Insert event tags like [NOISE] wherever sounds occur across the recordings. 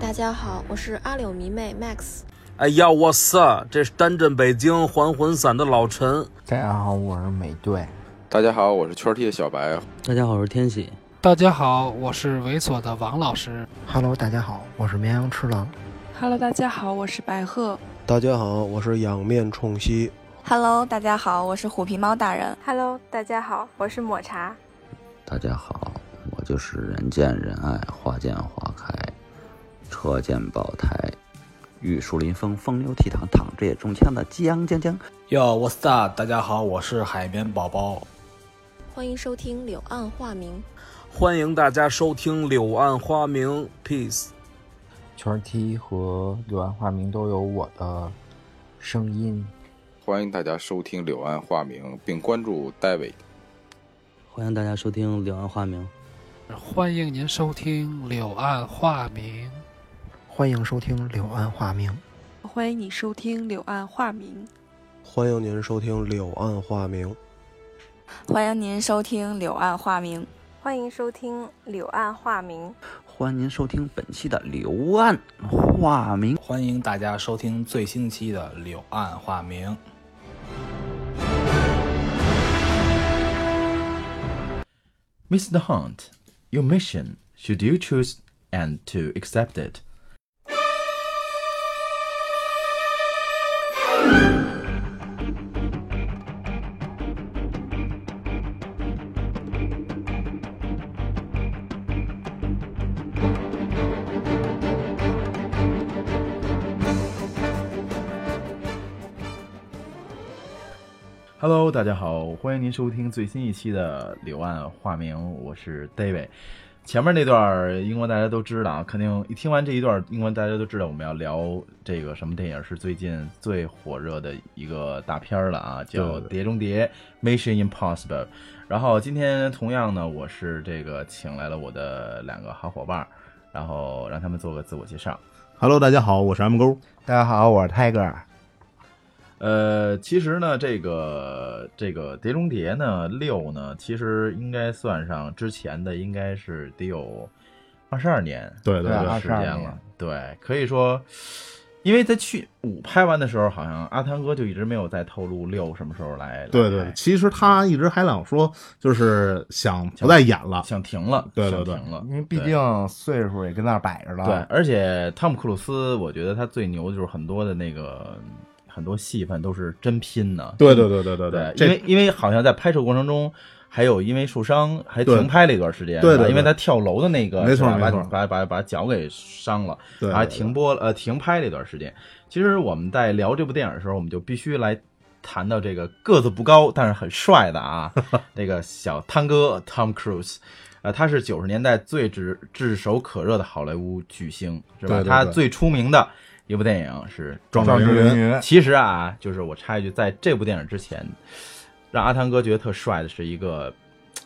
大家好，我是阿柳迷妹 Max。哎呀，我操！这是单镇北京还魂散的老陈。大家好，我是美队。大家好，我是圈 T 的小白。大家好，我是天喜。大家好，我是猥琐的王老师。Hello，大家好，我是绵羊吃狼。Hello，大家好，我是白鹤。大家好，我是仰面冲西。Hello，大家好，我是虎皮猫大人。Hello，大家好，我是抹茶。大家好，我就是人见人爱，花见花开，车见宝台，玉树临风，风流倜傥，躺着也中枪的江江江。哟，What's up？大家好，我是海绵宝宝。欢迎收听《柳暗花明》。欢迎大家收听《柳暗花明》，Peace。圈 T 和柳暗花明都有我的声音。欢迎大家收听《柳暗花明》，并关注 David。欢迎大家收听《柳暗花明》。欢迎您收听《柳暗花明》。欢迎收听《柳暗花明》。欢迎你收听《柳暗花明》。欢迎您收听《柳暗花明》。欢迎您收听《柳暗花明》。欢迎收听《柳暗花明》。欢迎您收听本期的《柳暗花明》。欢迎大家收听最新期的《柳暗花明》。Mr. Hunt, your mission, should you choose and to accept it? Hello，大家好，欢迎您收听最新一期的《柳暗花明》，我是 David。前面那段英文大家都知道啊，肯定一听完这一段英文，大家都知道我们要聊这个什么电影是最近最火热的一个大片了啊，叫《碟中谍》（Mission Impossible）。然后今天同样呢，我是这个请来了我的两个好伙伴，然后让他们做个自我介绍。Hello，大家好，我是 M 勾。大家好，我是泰戈尔。呃，其实呢，这个这个《碟中谍》呢六呢，其实应该算上之前的，应该是得有二十二年对对对时间了。对，可以说，因为在去五拍完的时候，好像阿汤哥就一直没有再透露六什么时候来。对对，其实他一直还老说，就是想不再演了，想停了。对对对，停了，因为毕竟岁数也跟那儿摆着了。对，而且汤姆·克鲁斯，我觉得他最牛的就是很多的那个。很多戏份都是真拼的，对对对对对对，因为因为好像在拍摄过程中，还有因为受伤还停拍了一段时间，对对，因为他跳楼的那个，没错没错，把把把脚给伤了，对，还停播了呃停拍了一段时间。其实我们在聊这部电影的时候，我们就必须来谈到这个个子不高但是很帅的啊，[LAUGHS] 这个小汤哥 Tom Cruise，呃，他是九十年代最炙炙手可热的好莱坞巨星，是吧？他最出名的。一部电影是《壮志凌云》。其实啊，就是我插一句，在这部电影之前，让阿汤哥觉得特帅的是一个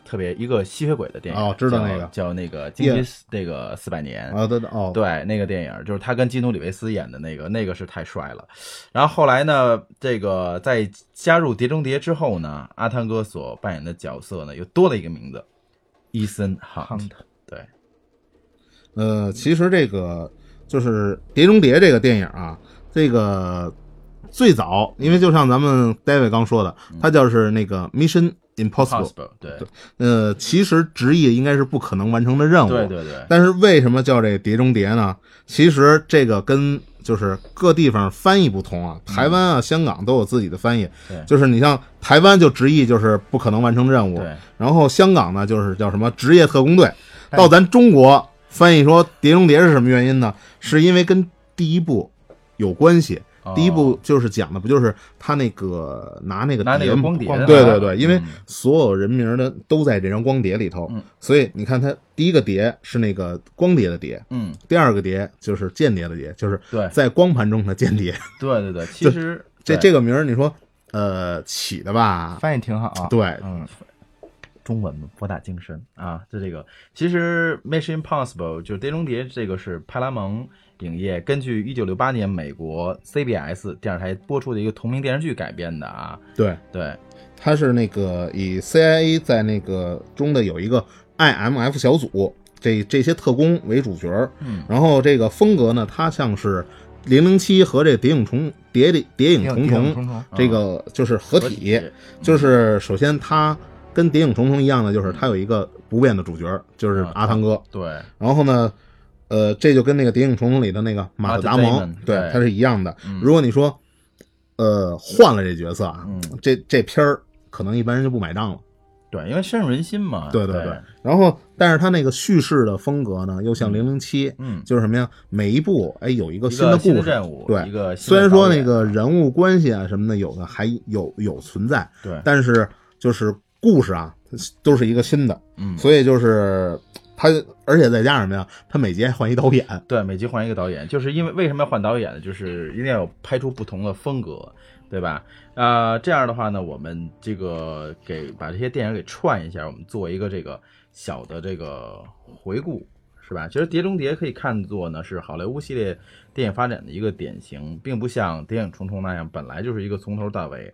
特别一个吸血鬼的电影。哦，知道那个叫那个《金鸡那个四百年》啊，对哦，对，那个电影就是他跟基努里维斯演的那个，那个是太帅了。然后后来呢，这个在加入《碟中谍》之后呢，阿汤哥所扮演的角色呢又多了一个名字，伊森·汉特。对，呃，其实这个。就是《碟中谍》这个电影啊，这个最早，因为就像咱们 David 刚说的，它就是那个 Mission Impossible，对，呃，其实直译应该是不可能完成的任务，对对对。但是为什么叫这《碟中谍》呢？其实这个跟就是各地方翻译不同啊，台湾啊、香港都有自己的翻译，就是你像台湾就直译就是不可能完成任务，然后香港呢就是叫什么职业特工队，到咱中国。翻译说《碟中谍》是什么原因呢？是因为跟第一部有关系。哦、第一部就是讲的，不就是他那个拿那个拿那个光碟？对对对，因为所有人名的都在这张光碟里头，嗯、所以你看，他第一个碟是那个光碟的碟，嗯，第二个碟就是间谍的碟，就是在光盘中的间谍。对 [LAUGHS] 对对，其实这这个名儿，你说呃起的吧，翻译挺好、啊。对，嗯。中文博大精深啊！就这个，其实《Mission Impossible》就是《碟中谍》，这个是派拉蒙影业根据一九六八年美国 CBS 电视台播出的一个同名电视剧改编的啊。对对，它是那个以 CIA 在那个中的有一个 IMF 小组这这些特工为主角，嗯，然后这个风格呢，它像是零零七和这谍影重谍谍影重重这个就是合体，就是首先它跟谍影重重一样的，就是它有一个不变的主角，就是阿汤哥，对，然后呢。呃，这就跟那个《谍影重重》里的那个马特·达蒙，对，他是一样的。如果你说，呃，换了这角色啊，这这片儿可能一般人就不买账了。对，因为深入人心嘛。对对对。然后，但是他那个叙事的风格呢，又像零零七，嗯，就是什么呀？每一部哎有一个新的故事，任务，对，一个虽然说那个人物关系啊什么的有的还有有存在，对，但是就是故事啊都是一个新的，嗯，所以就是。他而且再加上什么呀？他每集还换一导演，对，每集换一个导演，就是因为为什么要换导演呢？就是一定要有拍出不同的风格，对吧？啊，这样的话呢，我们这个给把这些电影给串一下，我们做一个这个小的这个回顾，是吧？其实《碟中谍》可以看作呢是好莱坞系列电影发展的一个典型，并不像《谍影重重》那样本来就是一个从头到尾。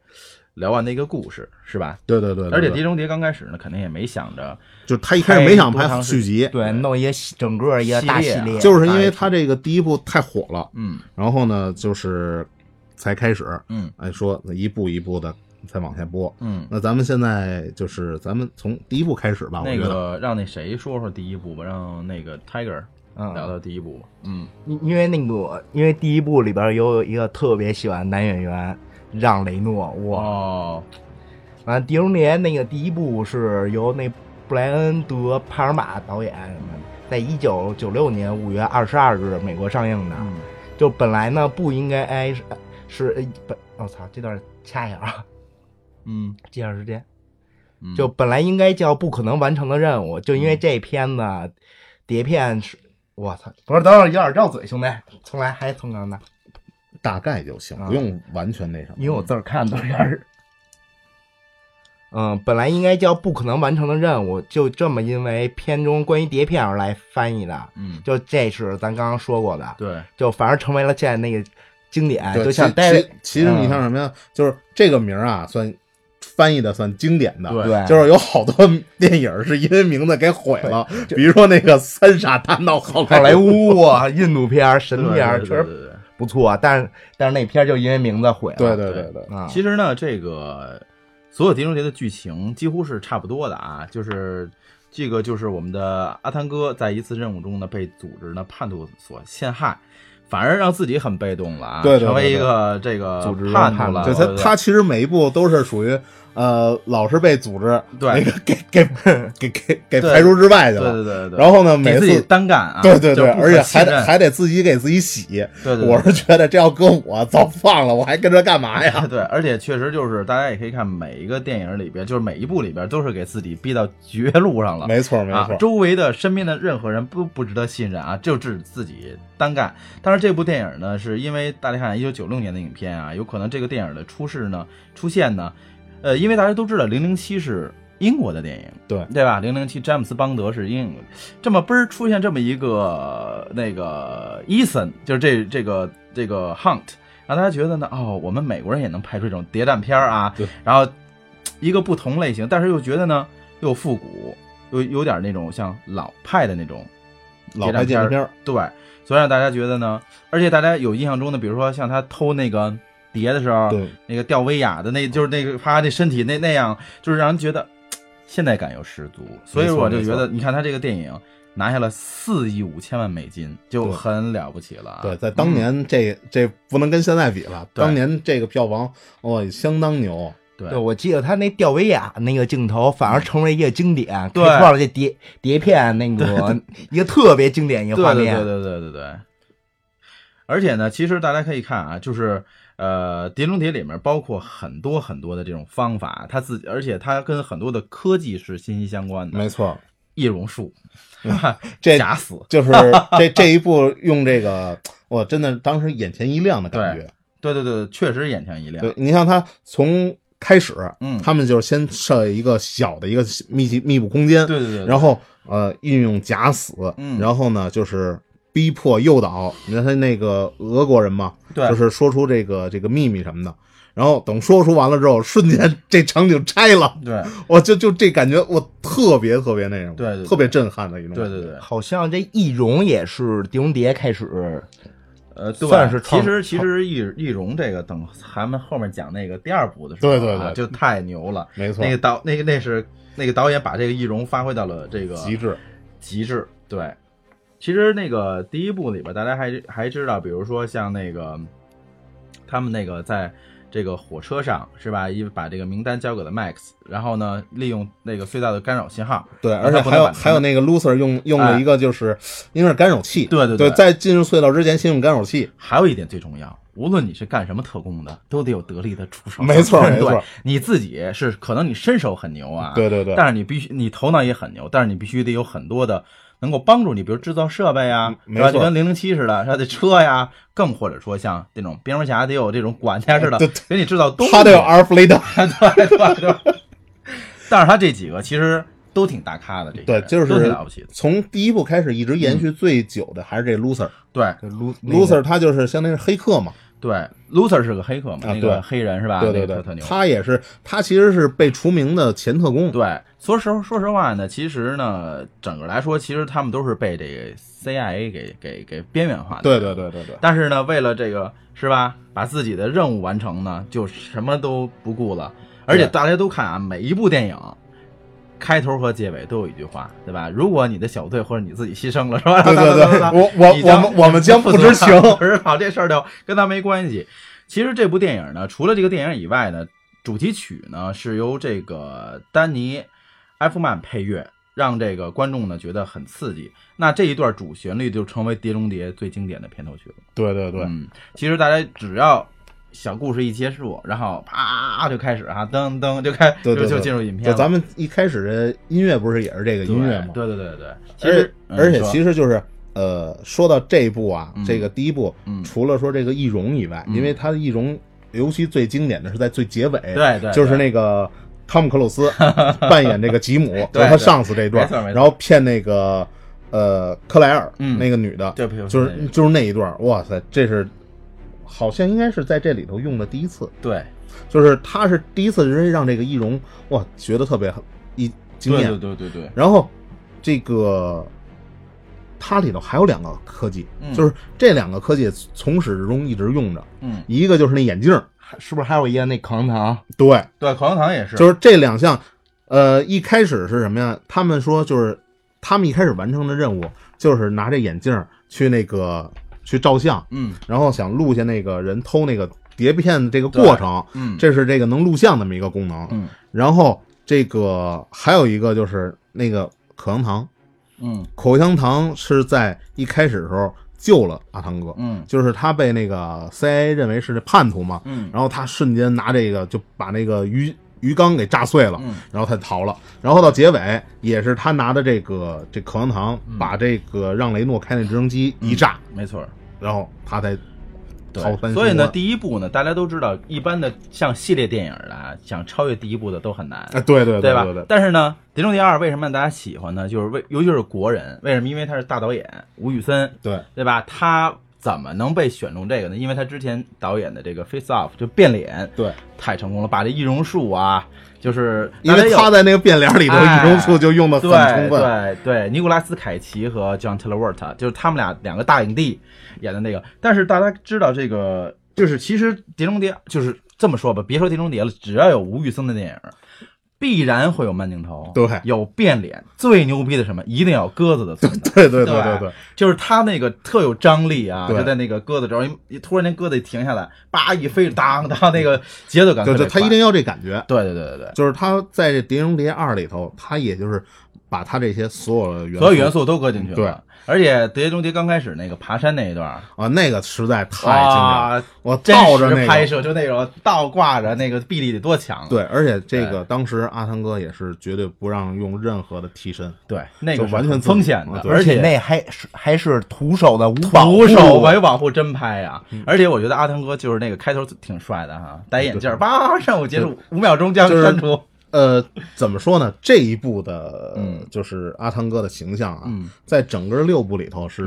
聊完的一个故事是吧？对对对，而且《碟中谍》刚开始呢，肯定也没想着，就他一开始没想拍续集，对，弄一个整个一个大系列，就是因为他这个第一部太火了，嗯，然后呢，就是才开始，嗯，哎，说一步一步的才往下播，嗯，那咱们现在就是咱们从第一部开始吧，那个让那谁说说第一部吧，让那个 Tiger 聊聊第一部，嗯，因因为那个因为第一部里边有一个特别喜欢男演员。让雷诺哇，完《碟中谍》那个第一部是由那布莱恩德帕尔玛导演，在一九九六年五月二十二日美国上映的。就本来呢不应该哎是是本我操这段掐一下啊，嗯，计下时间，就本来应该叫不可能完成的任务，就因为这片子碟片是，我操，不是等会儿有点绕嘴，兄弟，重来，还从刚呢。大概就行，不用完全那什么。因为我字儿看的有点 [LAUGHS] 嗯，本来应该叫不可能完成的任务，就这么因为片中关于碟片而来翻译的。嗯，就这是咱刚刚说过的。对，就反而成为了现在那个经典。就像其其实你像什么呀？就是这个名啊，算翻译的算经典的。对，就是有好多电影是因为名字给毁了，比如说那个《三傻大闹好莱坞》啊，[LAUGHS] 印度片、神片，确实。不错啊，但是但是那片就因为名字毁了。对对对对啊！其实呢，这个所有《碟中谍》的剧情几乎是差不多的啊，就是这个就是我们的阿汤哥在一次任务中呢被组织呢叛徒所陷害，反而让自己很被动了啊，对，成为一个这个组织叛徒了。对他他其实每一步都是属于。呃，老是被组织对那个给给 [LAUGHS] 给给给排除之外去了，对对对对。然后呢，每次单干啊，对对对，而且还得还得自己给自己洗。对对，我是觉得这要搁我早放了，我还跟着干嘛呀？对，而且确实就是大家也可以看每一个电影里边，就是每一部里边都是给自己逼到绝路上了。没错没错，周围的身边的任何人不不值得信任啊，就只自己单干。但是这部电影呢，是因为大家看一九九六年的影片啊，有可能这个电影的出世呢出现呢。呃，因为大家都知道《零零七》是英国的电影，对对吧？《零零七》詹姆斯邦德是英，这么嘣儿出现这么一个那个伊森，就是这这个这个 Hunt，让大家觉得呢，哦，我们美国人也能拍出这种谍战片啊，然后一个不同类型，但是又觉得呢又复古，又有点那种像老派的那种老派谍战片，对，所以让大家觉得呢，而且大家有印象中的，比如说像他偷那个。碟的时候，那个吊威亚的那，就是那个啪，那身体那那样，就是让人觉得现代感又十足。所以我就觉得，你看他这个电影拿下了四亿五千万美金，就很了不起了。对，在当年这这不能跟现在比了，当年这个票房哦相当牛。对，我记得他那吊威亚那个镜头反而成为一个经典，对，创了这碟碟片那个一个特别经典一个画面。对对对对对对。而且呢，其实大家可以看啊，就是。呃，碟中谍里面包括很多很多的这种方法，它自己，而且它跟很多的科技是息息相关的。没错，易容术，[LAUGHS] 这假死，[LAUGHS] 就是这这一步用这个，我真的当时眼前一亮的感觉。对对对，确实眼前一亮。对你像他从开始，嗯，他们就是先设一个小的一个密集密布空间，对对对，然后呃运用假死，嗯，然后呢就是。逼迫诱导，你看他那个俄国人嘛，对，就是说出这个这个秘密什么的。然后等说出完了之后，瞬间这场景拆了，对，我就就这感觉，我特别特别那什么，对对，特别震撼的一种，对对对，好像这易容也是狄龙蝶开始，呃，算是其实其实易易容这个，等咱们后面讲那个第二部的时候，对对对，就太牛了，没错，那个导那个那是那个导演把这个易容发挥到了这个极致。极致，对。其实那个第一部里边，大家还还知道，比如说像那个他们那个在。这个火车上是吧？一把这个名单交给了 Max，然后呢，利用那个隧道的干扰信号。对，而且还有还有那个 Loser 用用了一个就是应该是干扰器。对对对，在进入隧道之前先用干扰器。还有一点最重要，无论你是干什么特工的，都得有得力的助手。没错没错，你自己是可能你身手很牛啊，对对对，但是你必须你头脑也很牛，但是你必须得有很多的。能够帮助你，比如制造设备呀，是吧？就跟零零七似的，是吧？这车呀，更或者说像这种蝙蝠侠得有这种管家似的，给你制造东西。他得有阿尔弗雷德，[LAUGHS] 对对对。但是他这几个其实都挺大咖的，这对就是都挺了不起的。从第一部开始一直延续最久的还是这 Loser，对，Loser 他就是相当于是黑客嘛。对，Loser 是个黑客嘛，那个黑人是吧？对对对，特牛。他也是，他其实是被除名的前特工。对，说实说实话呢，其实呢，整个来说，其实他们都是被这个 CIA 给给给边缘化的。对对对对对。但是呢，为了这个是吧，把自己的任务完成呢，就什么都不顾了。而且大家都看啊，每一部电影。开头和结尾都有一句话，对吧？如果你的小队或者你自己牺牲了，是吧？对对对，我我我们我们将不知情，[LAUGHS] 知道这事儿就跟他没关系。其实这部电影呢，除了这个电影以外呢，主题曲呢是由这个丹尼·埃夫曼配乐，让这个观众呢觉得很刺激。那这一段主旋律就成为《碟中谍》最经典的片头曲了。对对对，嗯，其实大家只要。小故事一结束，然后啪就开始啊，噔噔就开就就进入影片。就咱们一开始的音乐不是也是这个音乐吗？对对对对。其实而且其实就是呃，说到这一部啊，这个第一部，除了说这个易容以外，因为它的易容尤其最经典的是在最结尾，对对，就是那个汤姆克鲁斯 [LAUGHS] 扮演这个吉姆，就是他上司这一段，然后骗那个呃克莱尔那个女的，对，就是就是那一段，哇塞，这是。好像应该是在这里头用的第一次，对，就是他是第一次人让这个易容哇觉得特别一惊艳，对对对对。然后这个它里头还有两个科技，就是这两个科技从始至终一直用着，嗯，一个就是那眼镜，是不是还有一个那口香糖？对对，口香糖也是，就是这两项。呃，一开始是什么呀？他们说就是他们一开始完成的任务就是拿这眼镜去那个。去照相，嗯，然后想录下那个人偷那个碟片的这个过程，嗯，这是这个能录像这么一个功能，嗯，然后这个还有一个就是那个口香糖，嗯，口香糖是在一开始的时候救了阿汤哥，嗯，就是他被那个 CIA 认为是叛徒嘛，嗯，然后他瞬间拿这个就把那个鱼鱼缸给炸碎了，嗯，然后他逃了，然后到结尾也是他拿着这个这口香糖把这个让雷诺开那直升机一炸，没错。然后他才逃翻。所以呢，第一部呢，大家都知道，一般的像系列电影的，想超越第一部的都很难。哎，对对对吧？对。但是呢，《碟中谍二》为什么大家喜欢呢？就是为，尤其是国人，为什么？因为他是大导演吴宇森，对对吧？他怎么能被选中这个呢？因为他之前导演的这个《Face Off》就变脸，对，太成功了，把这易容术啊。就是因为他在那个变脸里头，易容术就用的很充分。对对，尼古拉斯凯奇和 John Taylor w a t 就是他们俩两个大影帝演的那个。但是大家知道这个，就是其实《碟中谍》就是这么说吧，别说《碟中谍》了，只要有吴宇森的电影。必然会有慢镜头，对，有变脸。最牛逼的什么？一定要鸽子的存在。[LAUGHS] 对对对对对，就是他那个特有张力啊！就在那个鸽子这儿，一突然间鸽子一停下来，叭一飞，当当，那个节奏感。对对，他一定要这感觉。对对对对对，就是他在这《碟中谍二》里头，他也就是把他这些所有的元素，所有元素都搁进去了。对。而且《碟中谍》刚开始那个爬山那一段啊，那个实在太经典了。我倒着拍摄，就那种倒挂着，那个臂力得多强。对，而且这个当时阿汤哥也是绝对不让用任何的替身。对，那个完全风险的，而且那还是还是徒手的无徒手没保护真拍呀。而且我觉得阿汤哥就是那个开头挺帅的哈，戴眼镜，叭，任务结束五秒钟将删除。呃，怎么说呢？这一部的，嗯。就是阿汤哥的形象啊，在整个六部里头是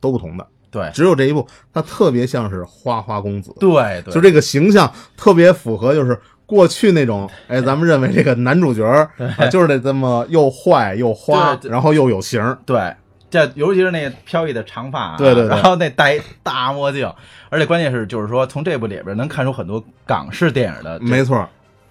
都不同的。对，只有这一部，他特别像是花花公子，对对，就这个形象特别符合，就是过去那种，[LAUGHS] 哎，咱们认为这个男主角啊，就是得这么又坏又花，然后又有型，对。这尤其是那飘逸的长发，对对，然后那戴大墨镜，而且关键是就是说，从这部里边能看出很多港式电影的，没错，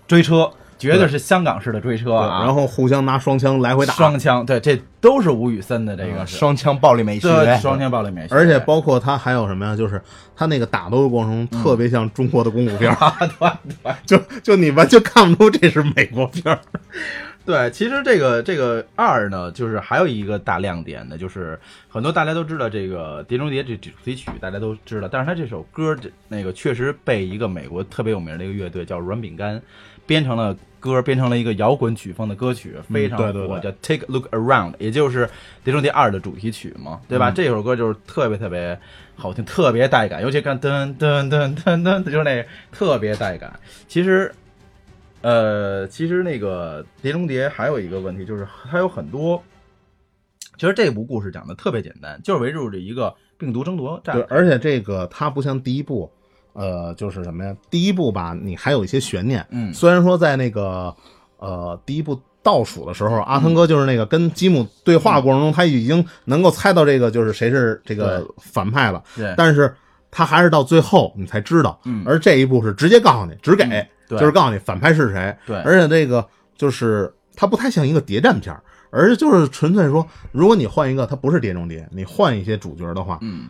追车。绝对是香港式的追车啊，然后互相拿双枪来回打，双枪，对，这都是吴宇森的这个双枪暴力美学，双枪暴力美学，而且包括他还有什么呀？就是他那个打斗的过程中特别像中国的功夫片，[LAUGHS] 对对，[LAUGHS] 就就你完全看不出这是美国片。[LAUGHS] 对，其实这个这个二呢，就是还有一个大亮点呢，就是很多大家都知道这个《碟中谍》这主题曲，大家都知道，但是他这首歌这那个确实被一个美国特别有名的一个乐队叫软饼干编成了。歌变成了一个摇滚曲风的歌曲，非常火，叫《Take a Look Around》，也就是《碟中谍二》的主题曲嘛，对吧？这首歌就是特别特别好听，特别带感，尤其看噔噔噔噔噔，就是那特别带感。其实，呃，其实那个《碟中谍》还有一个问题，就是它有很多，其实这部故事讲的特别简单，就是围绕着一个病毒争夺战。对，而且这个它不像第一部。呃，就是什么呀？第一部吧，你还有一些悬念。嗯，虽然说在那个呃第一部倒数的时候，阿汤哥就是那个跟吉姆对话过程中，他已经能够猜到这个就是谁是这个反派了。对，但是他还是到最后你才知道。嗯，而这一部是直接告诉你，只给，就是告诉你反派是谁。对，而且这个就是它不太像一个谍战片，而是就是纯粹说，如果你换一个，它不是谍中谍，你换一些主角的话，嗯。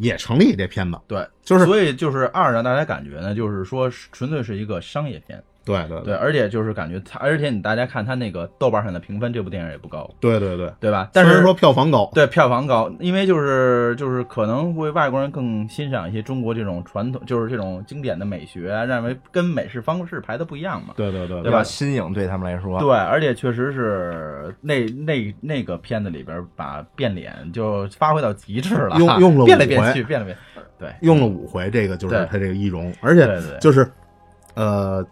也成立这片子，对，就是所以就是二让大家感觉呢，就是说纯粹是一个商业片。对对对，而且就是感觉他，而且你大家看他那个豆瓣上的评分，这部电影也不高。对对对，对吧？但是说票房高，对票房高，因为就是就是可能会外国人更欣赏一些中国这种传统，就是这种经典的美学，认为跟美式方式排的不一样嘛。对对对，对吧？新颖对他们来说，对，而且确实是那那那个片子里边把变脸就发挥到极致了，用用了 [LAUGHS] 变来变去，变了变，对，用了五回，这个就是他这个易容，而且就是呃。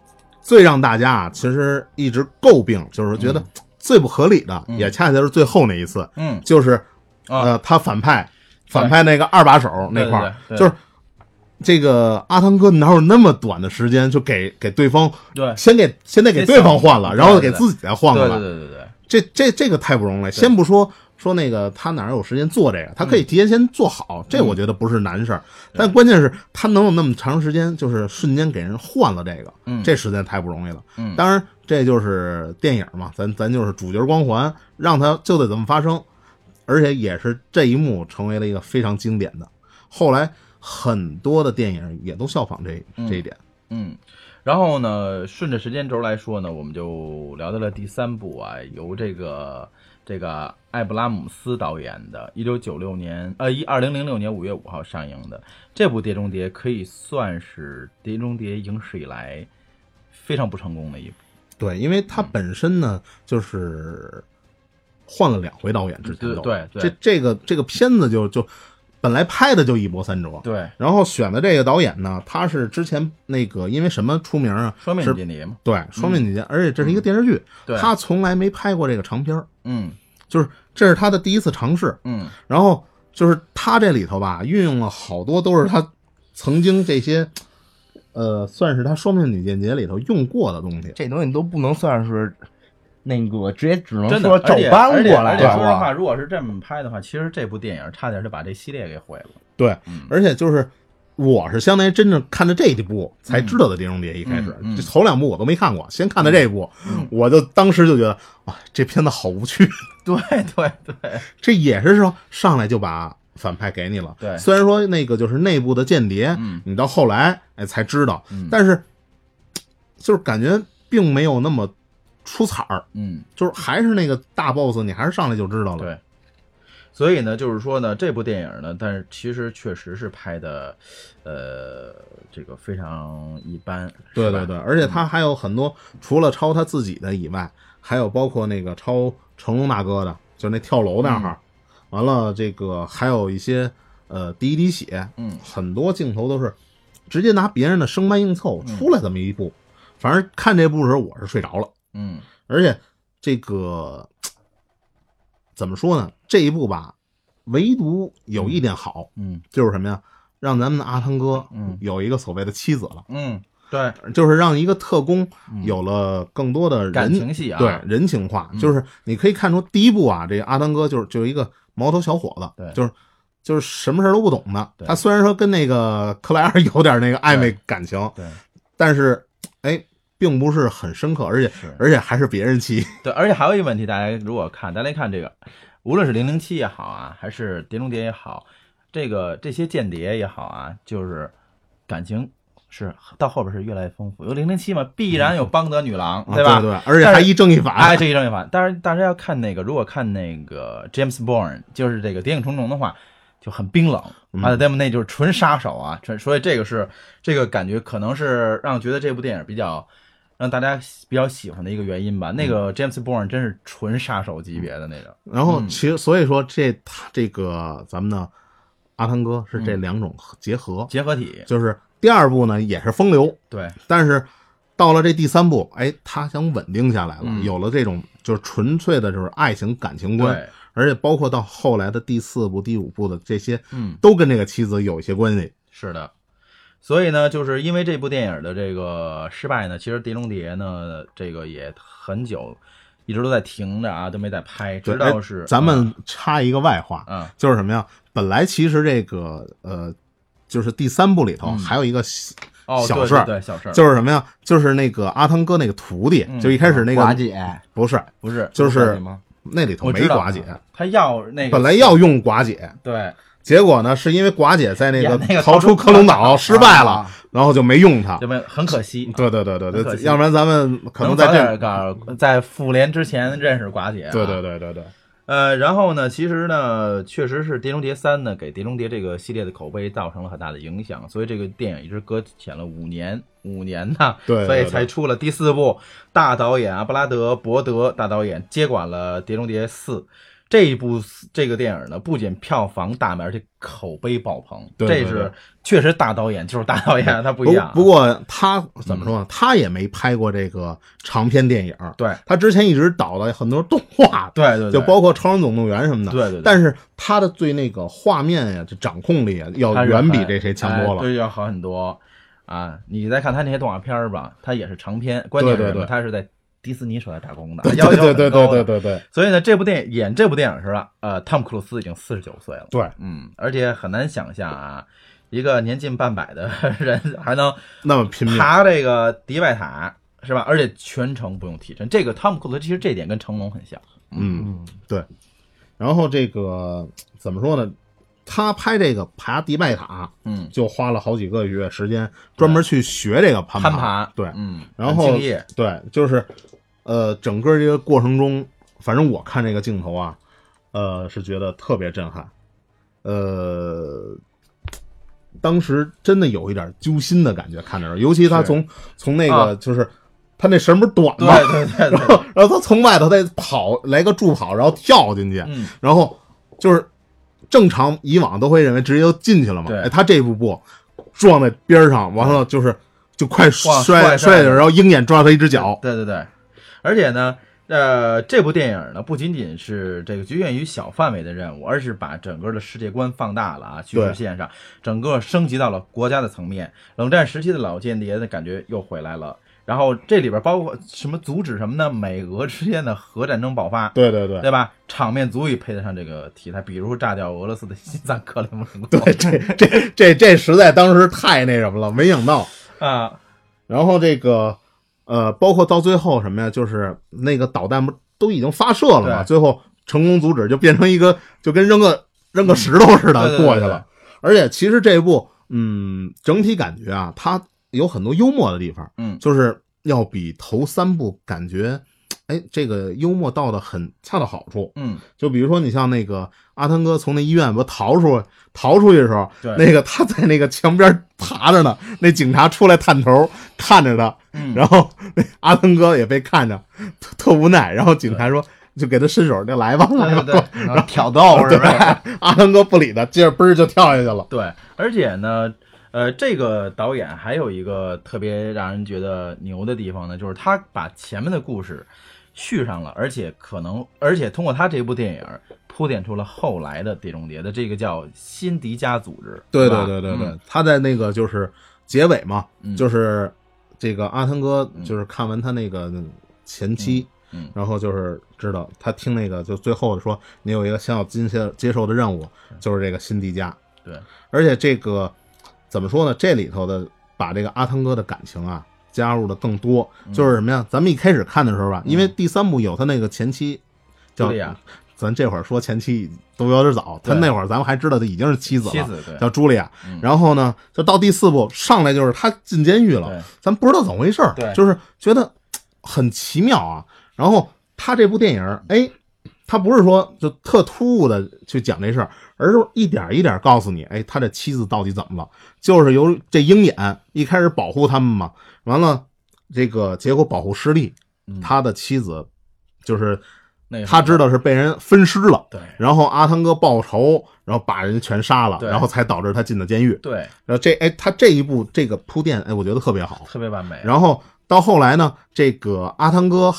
最让大家啊，其实一直诟病，就是觉得最不合理的，也恰恰是最后那一次，嗯，就是呃，他反派反派那个二把手那块儿，就是这个阿汤哥哪有那么短的时间就给给对方，对，先给先得给对方换了，然后给自己再换了，对对对对，这这这个太不容易了。先不说说那个他哪有时间做这个，他可以提前先做好，这我觉得不是难事儿。但关键是，他能有那么长时间，就是瞬间给人换了这个，嗯，这实在太不容易了。嗯，当然这就是电影嘛，咱咱就是主角光环，让他就得怎么发生，而且也是这一幕成为了一个非常经典的。后来很多的电影也都效仿这这一点。嗯，然后呢，顺着时间轴来说呢，我们就聊到了第三部啊，由这个。这个艾布拉姆斯导演的，一九九六年，呃，一二零零六年五月五号上映的。这部《碟中谍》，可以算是《碟中谍》影史以来非常不成功的一部。对，因为它本身呢，就是换了两回导演，之前对对对，这这个这个片子就就本来拍的就一波三折，对。然后选的这个导演呢，他是之前那个因为什么出名啊？双面间谍嘛。对，双面间谍，而且这是一个电视剧，他从来没拍过这个长片嗯。就是这是他的第一次尝试，嗯，然后就是他这里头吧，运用了好多都是他曾经这些，呃，算是他双面女间谍里头用过的东西。这东西都不能算是那个直接，只能说照搬过来。说实话，如果是这么拍的话，其实这部电影差点就把这系列给毁了。对，而且就是。我是相当于真正看着这一部才知道的《碟中谍》，一开始这头两部我都没看过，先看的这一部，我就当时就觉得啊，这片子好无趣。[LAUGHS] 对对对，这也是说上来就把反派给你了。对，虽然说那个就是内部的间谍，你到后来哎才知道，但是就是感觉并没有那么出彩儿。嗯，就是还是那个大 boss，你还是上来就知道了。对。所以呢，就是说呢，这部电影呢，但是其实确实是拍的，呃，这个非常一般。对对对，而且他还有很多，除了抄他自己的以外，还有包括那个抄成龙大哥的，就那跳楼那哈儿。完了，这个还有一些呃滴一滴血，嗯，很多镜头都是直接拿别人的生搬硬凑出来这么一部。反正看这部的时候，我是睡着了。嗯，而且这个。怎么说呢？这一部吧，唯独有一点好，嗯，就是什么呀？让咱们的阿汤哥，嗯，有一个所谓的妻子了，嗯，对，就是让一个特工有了更多的人感情戏啊，对人情化，嗯。就是你可以看出第一部啊，这个阿汤哥就是就是一个毛头小伙子，对，就是就是什么事都不懂的。他虽然说跟那个克莱尔有点那个暧昧感情，对，但是哎，并不是很深刻，而且而且还是别人妻。[LAUGHS] 对，而且还有一个问题，大家如果看，大家看这个，无论是零零七也好啊，还是碟中谍也好，这个这些间谍也好啊，就是感情是到后边是越来越丰富。有零零七嘛，必然有邦德女郎，啊对吧？对对，而且还一正一反，哎，这一正一反。但是大家要看那个，如果看那个 James Bond，就是这个《谍影重重》的话，就很冰冷。他的 demo 那就是纯杀手啊，纯所以这个是这个感觉，可能是让觉得这部电影比较让大家比较喜欢的一个原因吧。那个 James Bond 真是纯杀手级别的那种。然后其实所以说这他这个咱们呢阿汤哥是这两种结合结合体，就是第二部呢也是风流，对，但是到了这第三部，哎，他想稳定下来了，嗯。有了这种就是纯粹的就是爱情感情观对，而且包括到后来的第四部、第五部的这些，嗯，都跟这个妻子有一些关系。是的，所以呢，就是因为这部电影的这个失败呢，其实《碟中谍》呢，这个也很久一直都在停着啊，都没在拍，直到是哎咱们插一个外话，嗯，就是什么呀？本来其实这个呃，就是第三部里头嗯。还有一个哦小事儿，对小事儿。就是什么呀？就是那个阿汤哥那个徒弟，嗯。就一开始那个寡姐。不是不是就是那里头没寡姐，他要那个本来要用寡姐，对，结果呢是因为寡姐在那个逃逃出出克隆岛啊失败了啊，然后就没用她这。边很可惜，对对对对对，要不然咱们可能在早这点搞在复联之前认识寡姐、啊，对对对对对，呃，然后呢，其实呢，确实是《碟中谍三》呢给《碟中谍》这个系列的口碑造成了很大的影响，所以这个电影一直搁浅了五年，五年呢，对对所以才出了第四部。大导演阿布拉德·伯德大导演接管了《碟中谍四》。这一部这个电影呢，不仅票房大卖，而且口碑爆棚。对对对这是确实大导演就是大导演，他不一样。不过他怎么说呢？他也没拍过这个长篇电影。对他之前一直导的很多动画，对对对就包括《超人总动员》什么的。对对对但是他的对那个画面呀，这掌控力啊，要远比这谁强多了。哎对，要好很多啊！你再看他那些动画片吧，他也是长篇，关键是他是在迪士尼手下打工的，对要求对对对对对对。所以呢，这部电影演这部电影时了，呃，汤姆克鲁斯已经四十九岁了。对，嗯，而且很难想象啊，一个年近半百的人还能那么拼命爬这个迪拜塔，是吧？而且全程不用替身，这个汤姆克鲁斯其实这点跟成龙很像。嗯，对。然后这个怎么说呢？他拍这个爬迪拜塔，嗯，就花了好几个月时间，专门去学这个攀攀爬。对，嗯。然后对，就是呃，整个这个过程中，反正我看这个镜头啊，呃，是觉得特别震撼，呃。当时真的有一点揪心的感觉，看着，尤其他从从那啊。个就是他那绳不是短吗？对对对对。然后 [LAUGHS] 然后他从外头再跑来个助跑，然后跳进去，嗯。然后就是正常以往都会认为直接就进去了嘛，对。哎，他这一步不撞在边上，完了就是就快摔摔摔着，然后鹰眼抓他一只脚，对对对，而且呢，呃，这部电影呢不仅仅是这个局限于小范围的任务，而是把整个的世界观放大了啊，叙事线上整个升级到了国家的层面。冷战时期的老间谍的感觉又回来了。然后这里边包括什么阻止什么呢？美俄之间的核战争爆发，对对对对吧？场面足以配得上这个题材，比如炸掉俄罗斯的西藏克里姆林宫。对，这这这这实在当时太那什么了，没想到啊。然后这个呃，包括到最后什么呀，就是那个导弹不都已经发射了吗？最后成功阻止，就变成一个就跟扔个扔个石头似的过去了。而且其实这一部，嗯，整体感觉啊，它有很多幽默的地方，嗯就是要比头三部感觉，哎，这个幽默到的很恰到好处。嗯，就比如说你像那个阿汤哥从那医院不逃出逃出去的时候对，那个他在那个墙边爬着呢，那警察出来探头看着他，嗯然后那阿汤哥也被看着，特特无奈，然后警察说。就给他伸手，就来吧，来吧，对对对 [LAUGHS] 然后挑逗是吧阿汤哥不理他，接着嘣儿就跳下去了。对，而且呢，呃，这个导演还有一个特别让人觉得牛的地方呢，就是他把前面的故事续上了，而且可能，而且通过他这部电影铺垫出了后来的碟中谍的这个叫辛迪加组织。对对对对对对，他在那个就是结尾嘛，嗯。就是这个阿汤哥就是看完他那个前妻，嗯，然后就是知道他听那个就最后说你有一个想要今接接受的任务，就是这个辛迪加。对，而且这个怎么说呢？这里头的把这个阿汤哥的感情啊加入的更多，嗯就是什么呀？咱们一开始看的时候吧，因为第三部有他那个前妻叫莉亚。咱这会儿说前妻都有点早，他那会儿咱们还知道他已经是妻子了，妻子对叫茱莉亚。嗯然后呢，就到第四部上来就是他进监狱了，咱不知道怎么回事儿，就是觉得很奇妙啊。然后他这部电影，哎，他不是说就特突兀的去讲这事儿，而是一点一点告诉你，哎，他这妻子到底怎么了？就是由这鹰眼一开始保护他们嘛，完了这个结果保护失利，他的妻子就是。他知道是被人分尸了，对，然后阿汤哥报仇，然后把人全杀了，然后才导致他进的监狱。对，然后这哎，他这一步这个铺垫，哎，我觉得特别好，特别完美。然后到后来呢，这个阿汤哥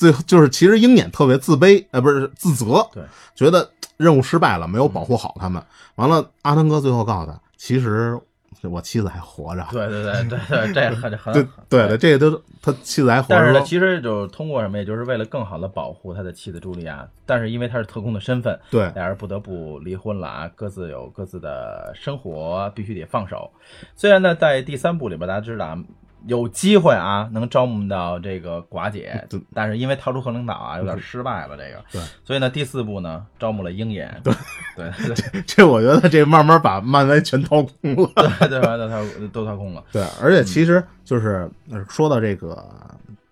最后就是其实鹰眼特别自卑，呃，不是自责，对，觉得任务失败了，没有保护好他们。完了，阿汤哥最后告诉他，其实我妻子还活着。对对对对对，这很 [LAUGHS] 很对对的，这个都他妻子还活着。但是呢，其实就是通过什么，也就是为了更好的保护他的妻子茱莉亚。但是因为他是特工的身份，对，俩人不得不离婚了啊，各自有各自的生活，必须得放手。虽然呢，在第三部里边，大家知道啊。有机会啊，能招募到这个寡姐，但是因为逃出鹤灵岛啊，有点失败了。这个，对，所以呢，第四部呢，招募了鹰眼，对对 [LAUGHS] 这这我觉得这慢慢把漫威全掏空了，[LAUGHS] 对对吧？都掏都掏空了。对，而且其实就是说到这个，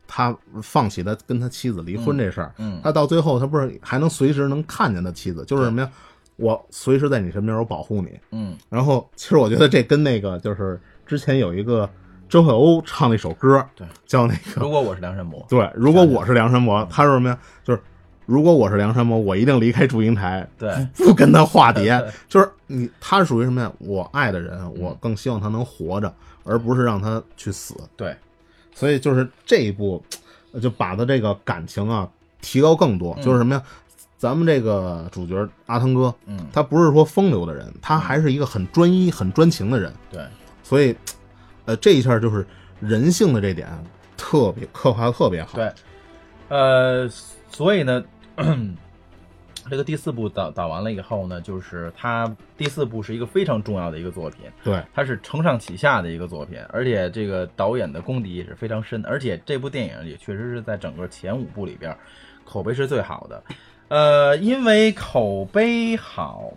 他放弃他跟他妻子离婚这事儿，嗯，他到最后他不是还能随时能看见他妻子，就是什么呀？我随时在你身边，我保护你，嗯。然后其实我觉得这跟那个就是之前有一个。周慧鸥唱了一首歌，对，叫那个。如果我是梁山伯，对，如果我是梁山伯，他说什么呀？就是如果我是梁山伯，我一定离开祝英台，对，[LAUGHS] 不跟他化蝶。就是你，他属于什么呀？我爱的人，我更希望他能活着，而不是让他去死。对，所以就是这一部，就把他这个感情啊提高更多。嗯、就是什么呀？咱们这个主角阿汤哥，嗯，他不是说风流的人，他还是一个很专一、很专情的人。对，所以。呃，这一下就是人性的这点特别刻画的特别好。对，呃，所以呢，[CLEARS THROAT] 这个第四部导导完了以后呢，就是它第四部是一个非常重要的一个作品。对，它是承上启下的一个作品，而且这个导演的功底也是非常深，而且这部电影也确实是在整个前五部里边口碑是最好的。呃，因为口碑好。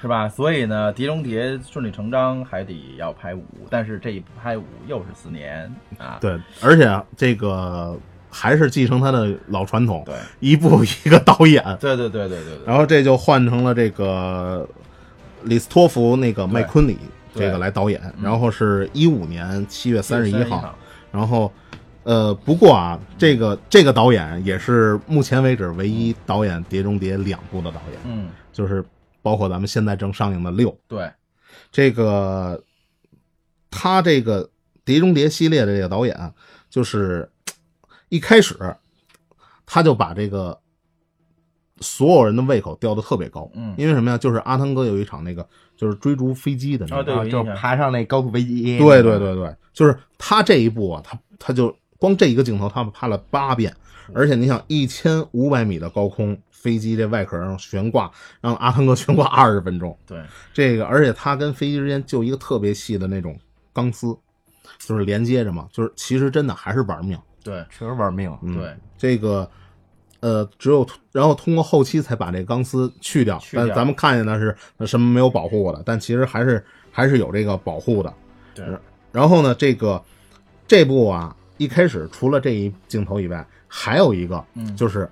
是吧？所以呢，《碟中谍》顺理成章还得要拍五，但是这一拍五又是四年啊。对，而且这个还是继承他的老传统，对，一部一个导演。对对对对对对。然后这就换成了这个李斯托弗那个麦昆里这个来导演，然后是一五年七月三十一号。然后呃，不过啊，这个这个导演也是目前为止唯一导演《碟中谍》两部的导演，嗯，就是。包括咱们现在正上映的六，对，这个他这个《碟中谍》系列的这个导演，就是 [TSK] 一开始他就把这个所有人的胃口吊得特别高，嗯，因为什么呀？就是阿汤哥有一场那个就是追逐飞机的那个，啊、对，就是爬上那高速飞机，对对对对，就是他这一部啊，他他就光这一个镜头，他们拍了八遍，而且你想一千五百米的高空。飞机这外壳上悬挂，让阿汤哥悬挂二十分钟。[LAUGHS] 对，这个而且它跟飞机之间就一个特别细的那种钢丝，就是连接着嘛。就是其实真的还是玩命。对，确实玩命。嗯、对，这个呃，只有然后通过后期才把这钢丝去掉。去掉但咱们看见的是什么没有保护过的，但其实还是还是有这个保护的。对。然后呢，这个这部啊，一开始除了这一镜头以外，还有一个，嗯，就是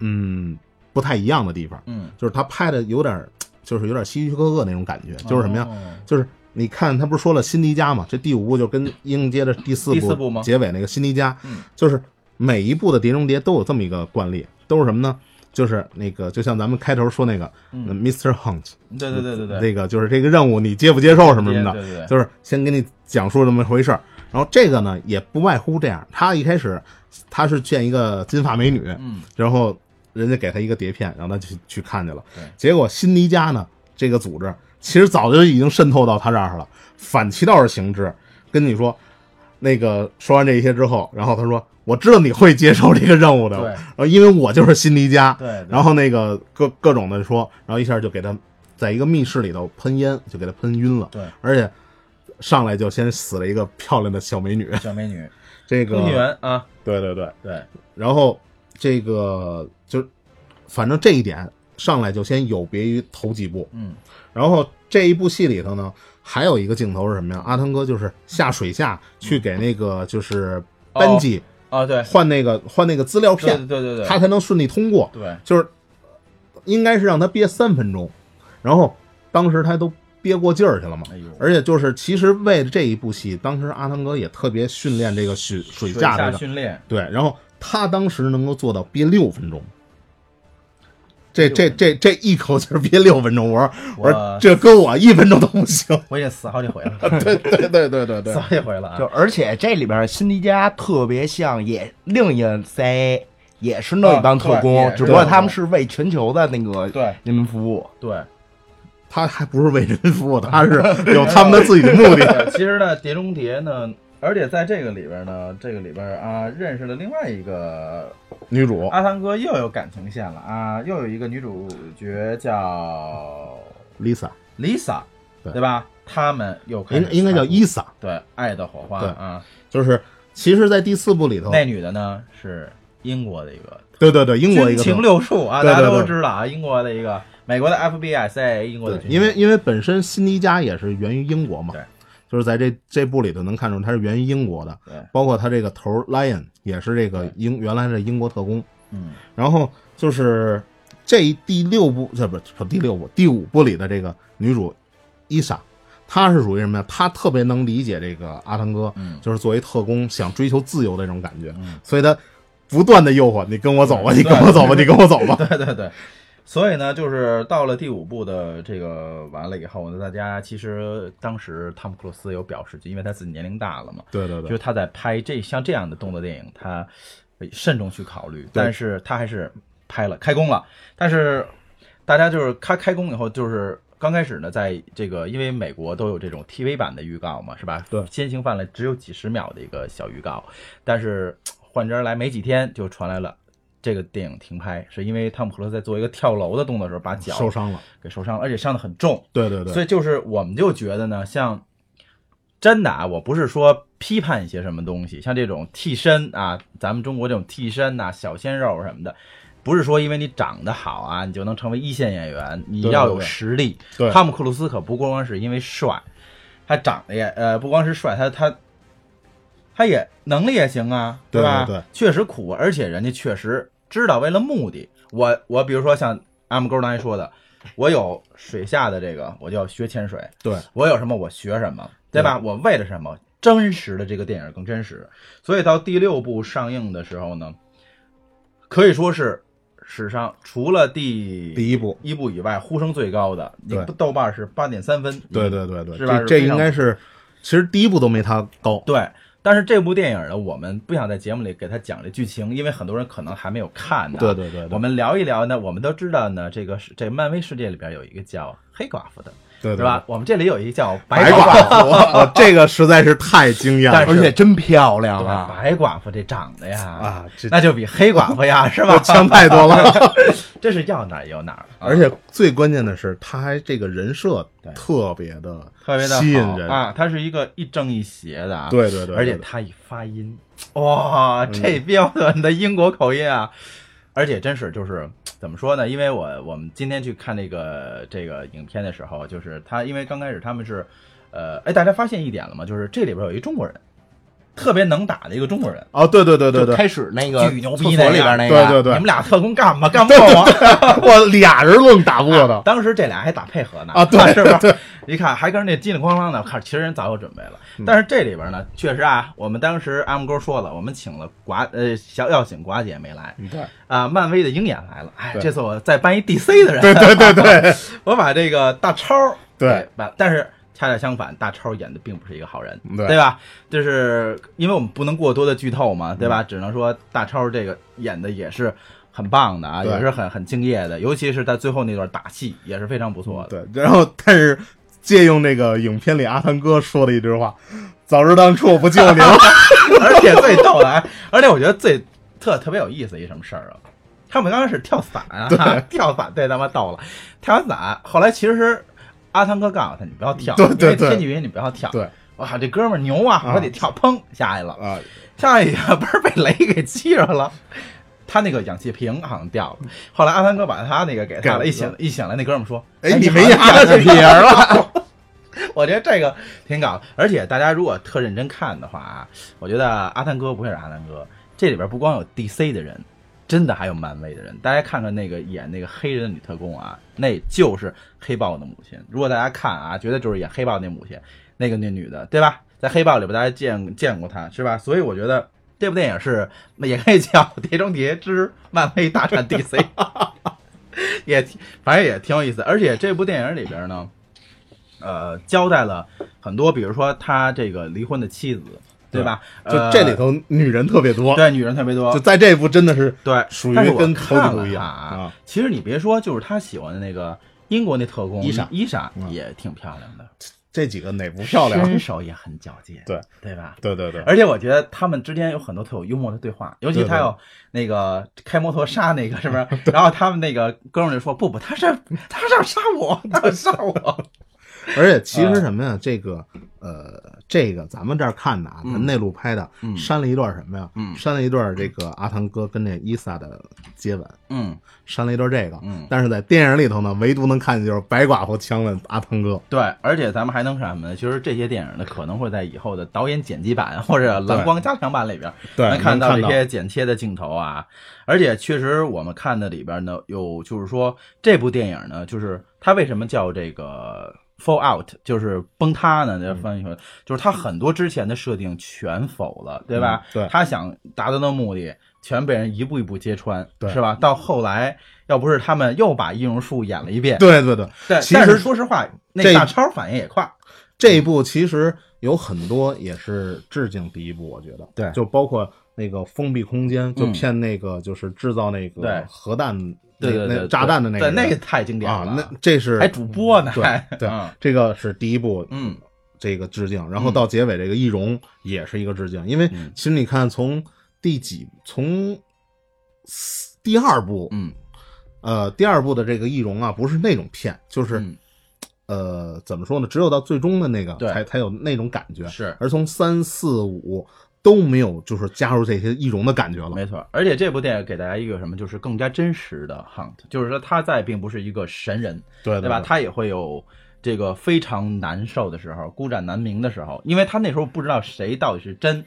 嗯。不太一样的地方，嗯，就是他拍的有点，[TSK] 就是有点希区柯克那种感觉，就是什么呀？哦、就是你看他不是说了辛迪加嘛？这第五部就跟应接的第四部？结尾那个辛迪加，嗯，就是每一部的碟中谍都有这么一个惯例，都是什么呢？就是那个，就像咱们开头说那个、嗯、，Mr. Hunt，对对对对对，那个就是这个任务你接不接受什么什么的，对对对就是先给你讲述这么回事儿。然后这个呢，也不外乎这样，他一开始他是见一个金发美女，嗯，然后。人家给他一个碟片，让他去去看去了。结果辛迪加呢，这个组织其实早就已经渗透到他这儿了，反其道而行之，跟你说，那个说完这些之后，然后他说：“我知道你会接受这个任务的，对。然后因为我就是辛迪加。”对对。然后那个各各种的说，然后一下就给他在一个密室里头喷烟，就给他喷晕了。对，而且上来就先死了一个漂亮的小美女，小美女，这个空气员啊，对对对。对，然后这个就反正这一点上来就先有别于头几部，嗯，然后这一部戏里头呢，还有一个镜头是什么呀？阿汤哥就是下水下去给那个就是班级啊，对，换那个换那个资料片，对对对对他才能顺利通过。对，就是应该是让他憋三分钟，然后当时他都憋过劲儿去了嘛。哎呦而且就是其实为了这一部戏，当时阿汤哥也特别训练这个水水下水下这个训练对，然后他当时能够做到憋六分钟。这这这这一口气憋六分钟，我说我说这跟我一分钟都不行。我已经死好几回了。[LAUGHS] 对对对对对对，[LAUGHS] 死好几回了啊！就而且这里边辛迪加特别像也另一个 CIA，也是那一帮特工，啊只不过他们是为全球的那个对人民服务。对，他还不是为人民服务，他是 [LAUGHS] 有他们的自己的目的。其实呢，《碟中谍》呢，而且在这个里边呢，这个里边啊，认识了另外一个女主。阿汤哥又有感情线了啊，又有一个女主角叫 Lisa Lisa，对。对吧？他们又开始应应该叫伊萨，对，《爱的火花》对。啊，就是其实，在第四部里头，那女的呢是英国的一个，对对对，英国一个军情六处啊，大家都知道啊，英国的一个，美国的 FBI、CIA，英国的，军因为因为本身辛迪加也是源于英国嘛，对，就是在这这部里头能看出他是源于英国的，对，包括他这个头儿 Lion 也是这个英原来是英国特工，嗯，然后就是这第六部，这不不第六部，第五部里的这个女主伊莎，她是属于什么呀？她特别能理解这个阿汤哥，嗯就是作为特工想追求自由的这种感觉，所以她不断的诱惑你跟我走吧，你跟我走吧，你跟我走吧，对对对。所以呢，就是到了第五部的这个完了以后呢，大家其实当时汤姆克鲁斯有表示，就因为他自己年龄大了嘛，对对对就是他在拍这像这样的动作电影，他慎重去考虑，但是他还是拍了，开工了。但是大家就是他开工以后，就是刚开始呢，在这个因为美国都有这种 TV 版的预告嘛，是吧？对，先行犯了只有几十秒的一个小预告，但是换这儿来没几天就传来了。这个电影停拍是因为汤姆·克鲁斯在做一个跳楼的动作的时候把脚受伤了，给受伤了，而且伤得很重。对对对，所以就是我们就觉得呢，像真的啊，我不是说批判一些什么东西，像这种替身啊，咱们中国这种替身呐、小鲜肉什么的，不是说因为你长得好啊，你就能成为一线演员，你要有实力。对汤姆·克鲁斯可不光是因为帅，他长得也呃不光是帅，他他他也能力也行啊，对吧？对对确实苦，而且人家确实知道为了目的，我我比如说像阿姆沟刚才说的，我有水下的这个，我就要学潜水，对我有什么我学什么，对吧？我为了什么？真实的这个电影更真实，所以到第六部上映的时候呢，可以说是史上除了第第一部一部以外呼声最高的，对豆瓣是八点三分，对对对对，是吧？这这应该是，其实第一部都没他高，对。但是这部电影呢，我们不想在节目里给他讲这剧情，因为很多人可能还没有看呢。对对对对我们聊一聊呢，我们都知道呢，这个是这漫威世界里边有一个叫黑寡妇的，对对是吧？我们这里有一个叫白寡妇，哦这个实在是太惊艳了，而且真漂亮啊！白寡妇这长得呀，啊，那就比黑寡妇呀，是吧？强太多了，[LAUGHS] 这是要哪儿有哪儿。而且最关键的是，他还这个人设特别的特别的吸引人啊！他是一个一正一邪的，啊，对对对，而且他一发音，哇，这标准的英国口音啊！而且真是就是怎么说呢？因为我我们今天去看那个这个影片的时候，就是他因为刚开始他们是，呃，哎，大家发现一点了吗？就是这里边有一中国人。特别能打的一个中国人哦，对对对对对，开始那个巨牛逼那里边那个，对对对，你们俩特工干嘛 [LAUGHS] 干不过我？我俩人愣打不过他。当时这俩还打配合呢啊，对，是吧？一看还跟人家叽里哐啷的，看其实人早有准备了。但是这里边呢，确实啊，我们当时阿木哥说了，我们请了寡呃小要请寡姐没来，对啊，漫威的鹰眼来了，哎，这次我再搬一 DC 的人，对对对对，[LAUGHS] 我把这个大超 [LAUGHS] 对把，但是。恰恰相反，大超演的并不是一个好人，对对吧？就是因为我们不能过多的剧透嘛，对嗯吧？只能说大超这个演的也是很棒的啊，也是很很敬业的，尤其是在最后那段打戏也是非常不错的。对，然后但是借用那个影片里阿汤哥说的一句话：“早知当初我不救你了。[LAUGHS] 而且最逗的，哎，而且我觉得最特特别有意思一什么事儿啊？他们刚开始跳伞啊，对跳伞太他妈逗了，跳完伞，后来其实阿汤哥告诉他你不要跳，对对对因为天气原因你不要跳。对，哇，这哥们儿牛啊，啊我得跳，砰下去了，啊，下去不是被雷给击着了。他那个氧气瓶好像掉了，后来阿汤哥把他那个给他了，一醒一醒来，那哥们儿说：“哎，你你没氧气瓶了。[LAUGHS] 我觉得这个挺搞，而且大家如果特认真看的话啊，我觉得阿汤哥不会是阿汤哥，这里边不光有 DC 的人，真的还有漫威的人。大家看看那个演那个黑人的女特工啊，那就是黑豹的母亲。如果大家看啊，觉得就是演黑豹那母亲，那个那女的，对吧？在黑豹里边大家见见过她是吧？所以我觉得这部电影是也可以叫《碟中谍之漫威大战 DC》，[LAUGHS] 也挺反正也挺有意思。而且这部电影里边呢。呃，交代了很多，比如说他这个离婚的妻子，对吧？就这里头女人特别多，对，女人特别多。就在这部真的是对，属于我跟头看了一样啊啊。其实你别说，就是他喜欢的那个英国那特工伊莎伊莎嗯也挺漂亮的，这几个哪不漂亮？身手也很矫健，对对吧？对对对，而且我觉得他们之间有很多特有幽默的对话，尤其他有那个开摩托杀那个，是不是？[LAUGHS] 然后他们那个哥们就说：“不不，他是他是要杀我，他要杀我。” [LAUGHS] [LAUGHS] 而且其实什么呀？这个呃，这个咱们这儿看的啊，内陆拍的，嗯删了一段什么呀？嗯删了一段这个阿汤哥跟那伊萨的接吻，嗯删了一段这个。嗯但是在电影里头呢，唯独能看见就是白寡妇强吻阿汤哥。对，而且咱们还能看什么呢？其实这些电影呢，可能会在以后的导演剪辑版或者蓝光加强版里边，对能看到这能看到些剪切的镜头啊。而且确实，我们看的里边呢，有就是说这部电影呢，就是它为什么叫这个 fall out，就是崩塌呢？这翻译成就是他很多之前的设定全否了，对吧？嗯对他想达到的目的全被人一步一步揭穿，对是吧？到后来，要不是他们又把易容术演了一遍，对对对，对，其实但是说实话，那大超反应也快。这一部其实有很多也是致敬第一部，我觉得，对就包括那个封闭空间，就嗯骗那个就是制造那个核弹，对对对对那那炸弹的那个，对那个太经典了啊，那这是还主播呢对对嗯，这个是第一部，嗯，这个致敬，然后嗯。到结尾这个易容也是一个致敬，因为嗯。其实你看从第几从四第二部，嗯，呃，第二部的这个易容啊，不是那种骗，就是。嗯。呃，怎么说呢？只有到最终的那个才才有那种感觉，是。而从三四五都没有，就是加入这些易容的感觉了。没错。而且这部电影给大家一个什么，就是更加真实的 Hunt，就是说他在并不是一个神人，对对吧？他也会有这个非常难受的时候，孤掌难鸣的时候，因为他那时候不知道谁到底是真。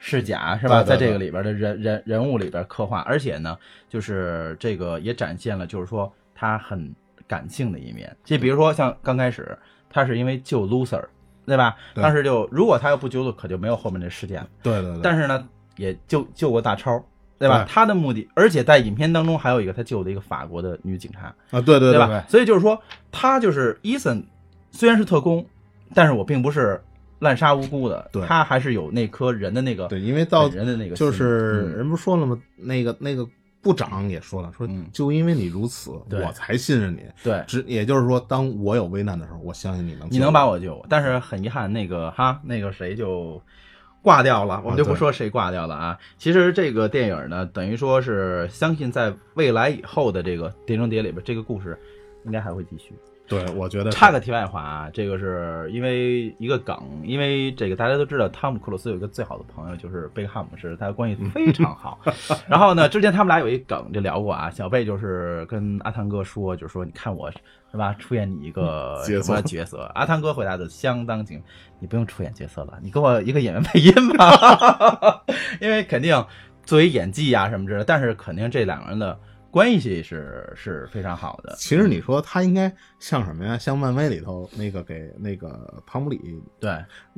是假是吧？在这个里边的人人人物里边刻画，而且呢，就是这个也展现了，就是说他很感性的一面。就比如说像刚开始，他是因为救 loser，对吧？对当时就如果他要不救，可就没有后面这事件了。对对对，但是呢，也救救过大超，对吧？对他的目的，而且在影片当中还有一个他救的一个法国的女警察啊，对对对吧？所以就是说，他就是伊森，虽然是特工，但是我并不是滥杀无辜的，对他还是有那颗人的那个对，因为到人的那个就是人不是说了吗？那个那个部长也说了，说就因为你如此，嗯我才信任你。对只也就是说，当我有危难的时候，我相信你能，你能把我救，但是很遗憾，那个哈，那个谁就挂掉了，我们就不说谁挂掉了啊。其实这个电影呢，等于说是相信在未来以后的这个《碟中谍》里边，这个故事应该还会继续。对，我觉得插个题外话啊，这个是因为一个梗，因为这个大家都知道，汤姆克鲁斯有一个最好的朋友就是贝克汉姆，是他关系非常好。[LAUGHS] 然后呢，之前他们俩有一梗就聊过啊，小贝就是跟阿汤哥说，就是说你看我是吧，出演你一个角色什么角色？阿汤哥回答的相当精，你不用出演角色了，你给我一个演员配音吧，[LAUGHS] 因为肯定作为演技啊什么之类的，但是肯定这两个人的。关系是是非常好的。其实你说他应该像什么呀？像漫威里头那个给那个汤姆里对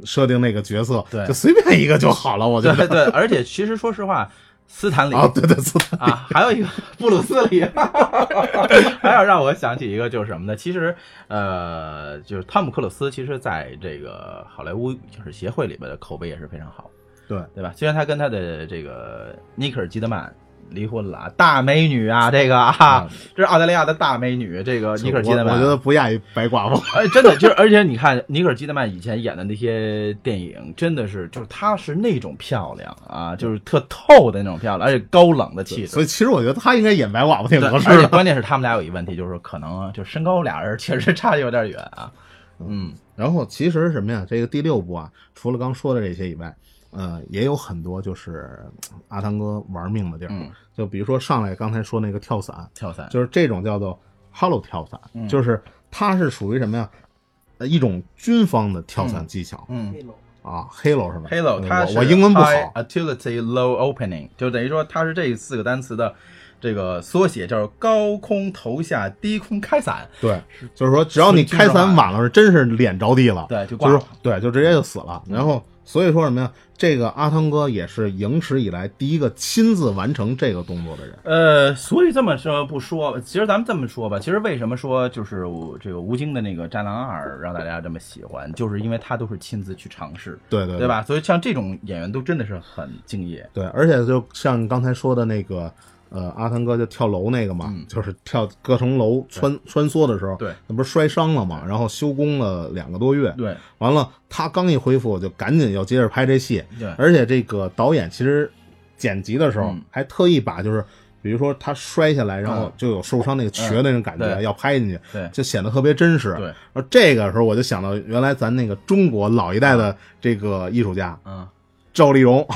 设定那个角色，对，就随便一个就好了。我觉得对对，而且其实说实话，斯坦 [LAUGHS] 李啊，对对斯坦啊，还有一个 [LAUGHS] 布鲁斯李，[LAUGHS] 还有让我想起一个就是什么呢？其实呃，就是汤姆克鲁斯，其实在这个好莱坞就是协会里边的口碑也是非常好，对对吧？虽然他跟他的这个尼克尔基德曼。离婚了，大美女啊，这个啊，这是澳大利亚的大美女，这个尼可基德曼，我觉得不亚于白寡妇。[LAUGHS] 哎，真的，就是而且你看尼可基德曼以前演的那些电影，真的是就是她是那种漂亮啊，就是特透的那种漂亮，而且高冷的气质。所以其实我觉得她应该演白寡妇挺合适。而且关键是他们俩有一问题，就是可能就身高俩人确实差的有点远啊。嗯，然后其实什么呀？这个第六部啊，除了刚说的这些以外。呃，也有很多就是阿汤哥玩命的地儿，就比如说上来刚才说那个跳伞，跳伞。就是这种叫做 hollow 跳伞，就是它是属于什么呀？呃，一种军方的跳伞技巧。嗯，啊，halo 是吧？halo，它我英文不好，utility low opening，就等于说它是这四个单词的这个缩写，叫高空投下，低空开伞。对，就是说只要你开伞晚了，是真是脸着地了，对，就挂了，对，就直接就死了。然后所以说什么呀？这个阿汤哥也是影史以来第一个亲自完成这个动作的人。呃，所以这么说不说，其实咱们这么说吧，其实为什么说就是这个吴京的那个《战狼二》让大家这么喜欢，就是因为他都是亲自去尝试，对对，对吧？所以像这种演员都真的是很敬业。对，而且就像刚才说的那个。呃，阿汤哥就跳楼那个嘛，就是跳各层楼穿穿梭的时候，对，那不是摔伤了嘛，然后休工了两个多月，对，完了他刚一恢复，就赶紧要接着拍这戏，对，而且这个导演其实剪辑的时候还特意把就是，比如说他摔下来，然后就有受伤那个瘸的那种感觉，要拍进去，对，就显得特别真实，对，而这个时候我就想到原来咱那个中国老一代的这个艺术家，嗯。赵丽蓉，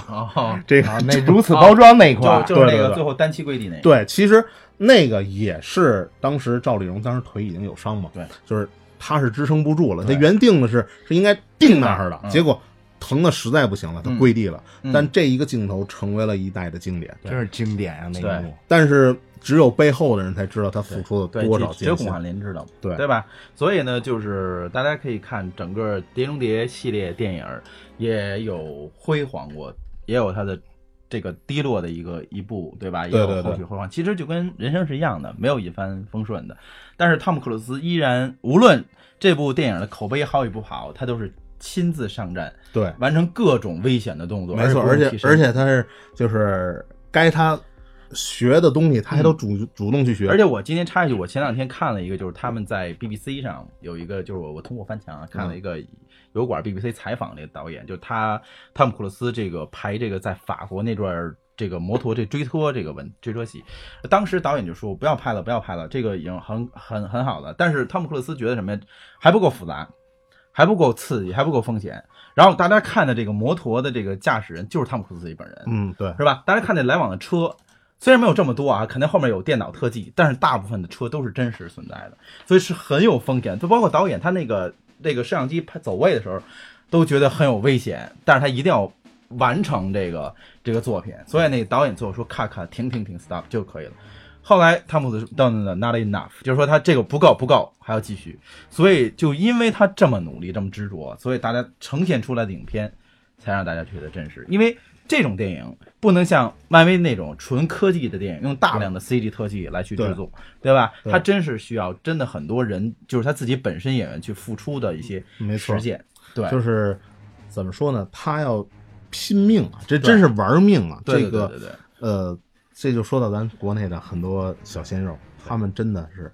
这个那如此包装那块，就是那个最后单膝跪地那个。对，其实那个也是当时赵丽蓉当时腿已经有伤嘛，对，就是她是支撑不住了，她原定的是是应该定那儿的，结果疼的实在不行了，她跪地了。但这一个镜头成为了一代的经典，真是经典啊！那一幕，但是只有背后的人才知道他付出了多少只有巩汉林知道，对对吧？所以呢，就是大家可以看整个《碟中谍》系列电影。也有辉煌过，也有他的这个低落的一个一步，对吧？也有后续辉煌。其实就跟人生是一样的，没有一帆风顺的。但是汤姆克鲁斯依然，无论这部电影的口碑好与不好，他都是亲自上阵，对，完成各种危险的动作。没错，而且而且他是就是该他学的东西，他还都主主动去学。而且我今天插一句，我前两天看了一个，就是他们在 BBC 上有一个，就是我我通过翻墙看了一个。油管 BBC 采访那个导演，就是他汤姆·克鲁斯这个拍这个在法国那段这个摩托这追车这个问追车戏，当时导演就说不要拍了，不要拍了，这个已经很很很好了。但是汤姆·克鲁斯觉得什么呀？还不够复杂，还不够刺激，还不够风险。然后大家看的这个摩托的这个驾驶人就是汤姆·克鲁斯自己本人，嗯，对，是吧？大家看那来往的车，虽然没有这么多啊，肯定后面有电脑特技，但是大部分的车都是真实存在的，所以是很有风险。就包括导演他那个。这个摄像机拍走位的时候，都觉得很有危险，但是他一定要完成这个这个作品，所以那导演最后说看看停停停 stop 就可以了。后来汤姆斯到那 not enough，就是说他这个不够不够，还要继续。所以就因为他这么努力这么执着，所以大家呈现出来的影片才让大家觉得真实。因为这种电影不能像漫威那种纯科技的电影，用大量的 CG 特技来去制作，对吧？它真是需要真的很多人，就是他自己本身演员去付出的一些实践。对，就是怎么说呢？他要拼命啊，这真是玩命啊！这个呃，这就说到咱国内的很多小鲜肉，他们真的是。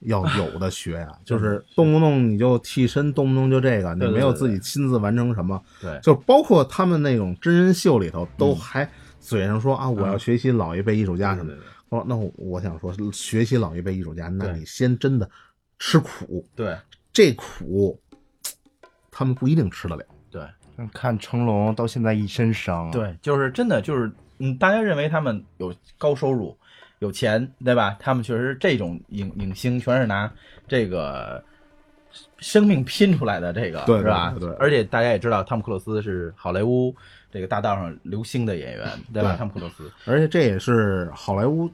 要有的学呀，[LAUGHS] 就是动不动你就替身，动不动就这个，你没有自己亲自完成什么。对，就包括他们那种真人秀里头，都还嘴上说啊，我要学习老一辈艺术家什么的。哦，那我想说，学习老一辈艺术家，那你先真的吃苦。对，这苦他们不一定吃得了。对，看成龙到现在一身伤。对，就是真的就是，嗯，大家认为他们有高收入。有钱对吧？他们确实这种影影星全是拿这个生命拼出来的，这个是吧？对。而且大家也知道，汤姆克鲁斯是好莱坞这个大道上流星的演员，对吧？汤姆克鲁斯。而且这也是好莱坞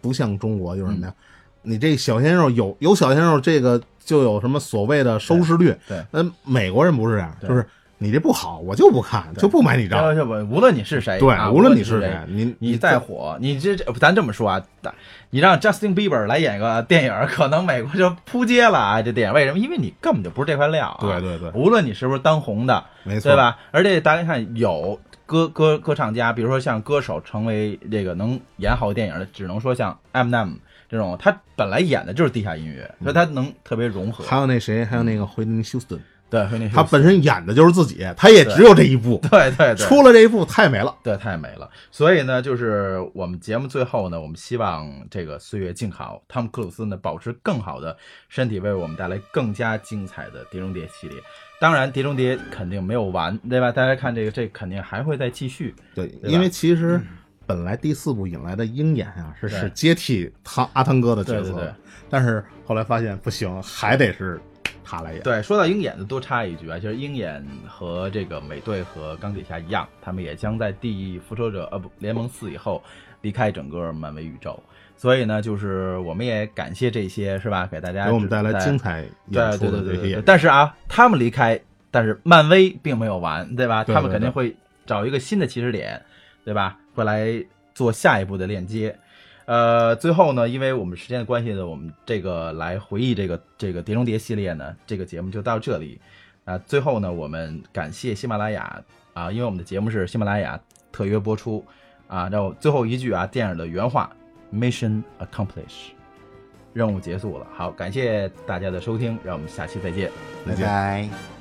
不像中国，就是什么呀？你这小鲜肉有有小鲜肉，这个就有什么所谓的收视率？对。那美国人不是这样，就是你这不好，我就不看，就不买你账。无论你是谁，对，啊、无论你是谁，你你再火，你这咱这么说啊，你让 Justin Bieber 来演个电影，可能美国就扑街了啊！这电影为什么？因为你根本就不是这块料、啊。对对对，无论你是不是当红的，没错，对吧？而且大家看，有歌歌歌唱家，比如说像歌手成为这个能演好电影的，只能说像 Eminem 这种，他本来演的就是地下音乐，所以他能特别融合。还有那谁，还有那个惠尼休斯顿。对，他本身演的就是自己，他也只有这一部，对对对，出了这一部太美了，对，太美了。所以呢，就是我们节目最后呢，我们希望这个岁月静好，汤姆克鲁斯呢保持更好的身体，为我们带来更加精彩的《碟中谍》系列。当然，《碟中谍》肯定没有完，对吧？大家看这个，这肯定还会再继续。对，因为其实本来第四部引来的鹰眼啊，是是接替汤阿汤哥的角色，对对对。但是后来发现不行，还得是。他来演。对，说到鹰眼呢，多插一句啊，就是鹰眼和这个美队和钢铁侠一样，他们也将在《第复仇者》呃不联盟四以后离开整个漫威宇宙。所以呢，就是我们也感谢这些是吧，给大家给我们带来精彩演出的这些。但是啊，他们离开，但是漫威并没有完，对吧？对对对他们肯定会找一个新的起始点，对吧？会来做下一步的链接。呃，最后呢，因为我们时间的关系呢，我们这个来回忆这个这个《碟中谍》系列呢，这个节目就到这里。啊，最后呢，我们感谢喜马拉雅啊，因为我们的节目是喜马拉雅特约播出啊。然后最后一句啊，电影的原话：Mission accomplished，任务结束了。好，感谢大家的收听，让我们下期再见，再见。